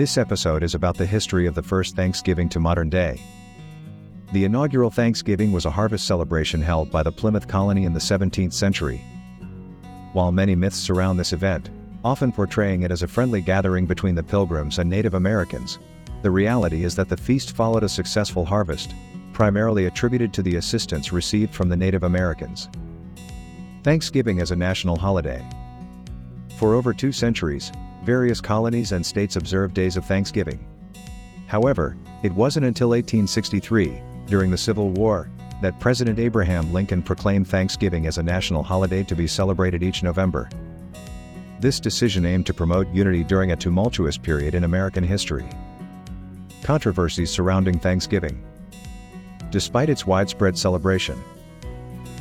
This episode is about the history of the first Thanksgiving to modern day. The inaugural Thanksgiving was a harvest celebration held by the Plymouth colony in the 17th century. While many myths surround this event, often portraying it as a friendly gathering between the Pilgrims and Native Americans, the reality is that the feast followed a successful harvest, primarily attributed to the assistance received from the Native Americans. Thanksgiving as a national holiday. For over two centuries, various colonies and states observed days of Thanksgiving. However, it wasn't until 1863, during the Civil War, that President Abraham Lincoln proclaimed Thanksgiving as a national holiday to be celebrated each November. This decision aimed to promote unity during a tumultuous period in American history. Controversies surrounding Thanksgiving. Despite its widespread celebration,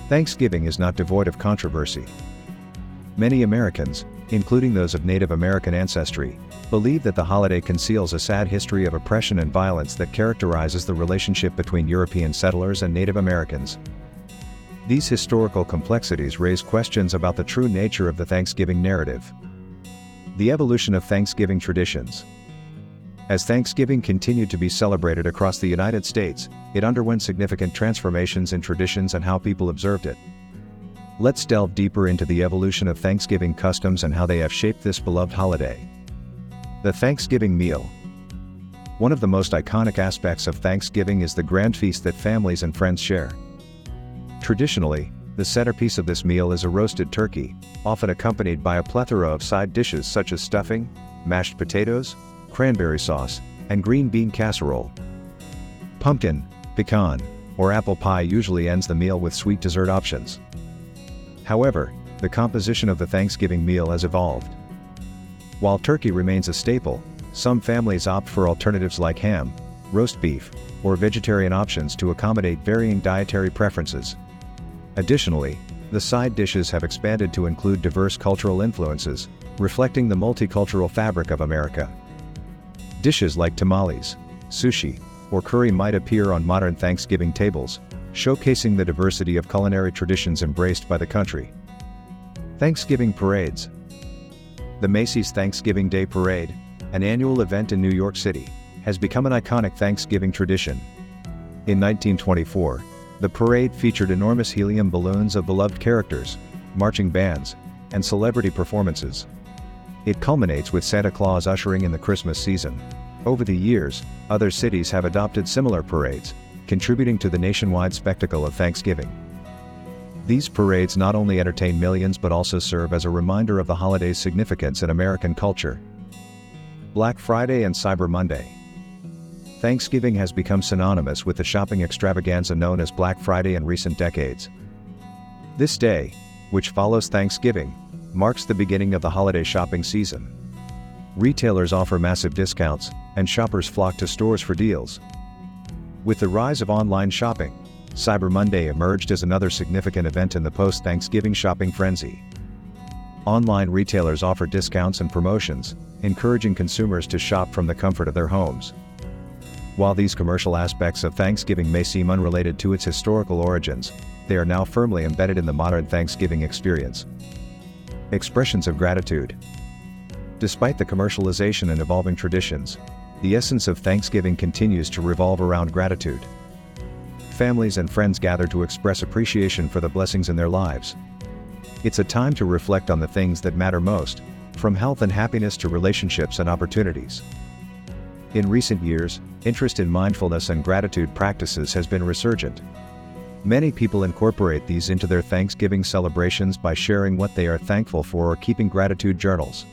Thanksgiving is not devoid of controversy. Many Americans, including those of Native American ancestry, believe that the holiday conceals a sad history of oppression and violence that characterizes the relationship between European settlers and Native Americans. These historical complexities raise questions about the true nature of the Thanksgiving narrative. The evolution of Thanksgiving traditions. As Thanksgiving continued to be celebrated across the United States, it underwent significant transformations in traditions and how people observed it. Let's delve deeper into the evolution of Thanksgiving customs and how they have shaped this beloved holiday. The Thanksgiving Meal One of the most iconic aspects of Thanksgiving is the grand feast that families and friends share. Traditionally, the centerpiece of this meal is a roasted turkey, often accompanied by a plethora of side dishes such as stuffing, mashed potatoes, cranberry sauce, and green bean casserole. Pumpkin, pecan, or apple pie usually ends the meal with sweet dessert options. However, the composition of the Thanksgiving meal has evolved. While turkey remains a staple, some families opt for alternatives like ham, roast beef, or vegetarian options to accommodate varying dietary preferences. Additionally, the side dishes have expanded to include diverse cultural influences, reflecting the multicultural fabric of America. Dishes like tamales, sushi, or curry might appear on modern Thanksgiving tables, showcasing the diversity of culinary traditions embraced by the country. Thanksgiving Parades The Macy's Thanksgiving Day Parade, an annual event in New York City, has become an iconic Thanksgiving tradition. In 1924, the parade featured enormous helium balloons of beloved characters, marching bands, and celebrity performances. It culminates with Santa Claus ushering in the Christmas season. Over the years, other cities have adopted similar parades, contributing to the nationwide spectacle of Thanksgiving. These parades not only entertain millions but also serve as a reminder of the holiday's significance in American culture. Black Friday and Cyber Monday. Thanksgiving has become synonymous with the shopping extravaganza known as Black Friday in recent decades. This day, which follows Thanksgiving, marks the beginning of the holiday shopping season. Retailers offer massive discounts, and shoppers flock to stores for deals. With the rise of online shopping, Cyber Monday emerged as another significant event in the post Thanksgiving shopping frenzy. Online retailers offer discounts and promotions, encouraging consumers to shop from the comfort of their homes. While these commercial aspects of Thanksgiving may seem unrelated to its historical origins, they are now firmly embedded in the modern Thanksgiving experience. Expressions of gratitude. Despite the commercialization and evolving traditions, the essence of Thanksgiving continues to revolve around gratitude. Families and friends gather to express appreciation for the blessings in their lives. It's a time to reflect on the things that matter most, from health and happiness to relationships and opportunities. In recent years, interest in mindfulness and gratitude practices has been resurgent. Many people incorporate these into their Thanksgiving celebrations by sharing what they are thankful for or keeping gratitude journals.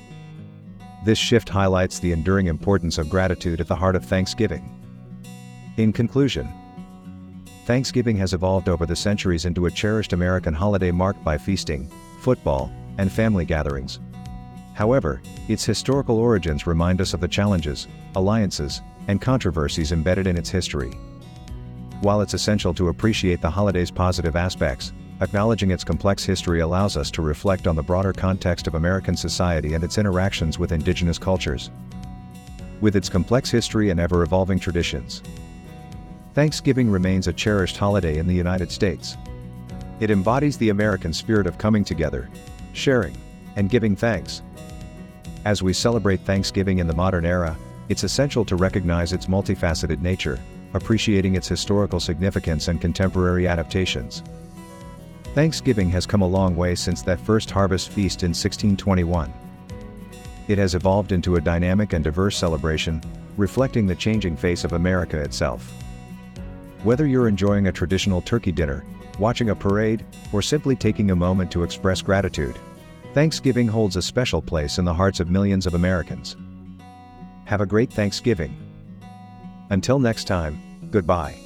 This shift highlights the enduring importance of gratitude at the heart of Thanksgiving. In conclusion, Thanksgiving has evolved over the centuries into a cherished American holiday marked by feasting, football, and family gatherings. However, its historical origins remind us of the challenges, alliances, and controversies embedded in its history. While it's essential to appreciate the holiday's positive aspects, acknowledging its complex history allows us to reflect on the broader context of American society and its interactions with indigenous cultures. With its complex history and ever evolving traditions, Thanksgiving remains a cherished holiday in the United States. It embodies the American spirit of coming together, sharing, and giving thanks. As we celebrate Thanksgiving in the modern era, It's essential to recognize its multifaceted nature, appreciating its historical significance and contemporary adaptations. Thanksgiving has come a long way since that first harvest feast in 1621. It has evolved into a dynamic and diverse celebration, reflecting the changing face of America itself. Whether you're enjoying a traditional turkey dinner, watching a parade, or simply taking a moment to express gratitude, Thanksgiving holds a special place in the hearts of millions of Americans. Have a great Thanksgiving. Until next time, goodbye.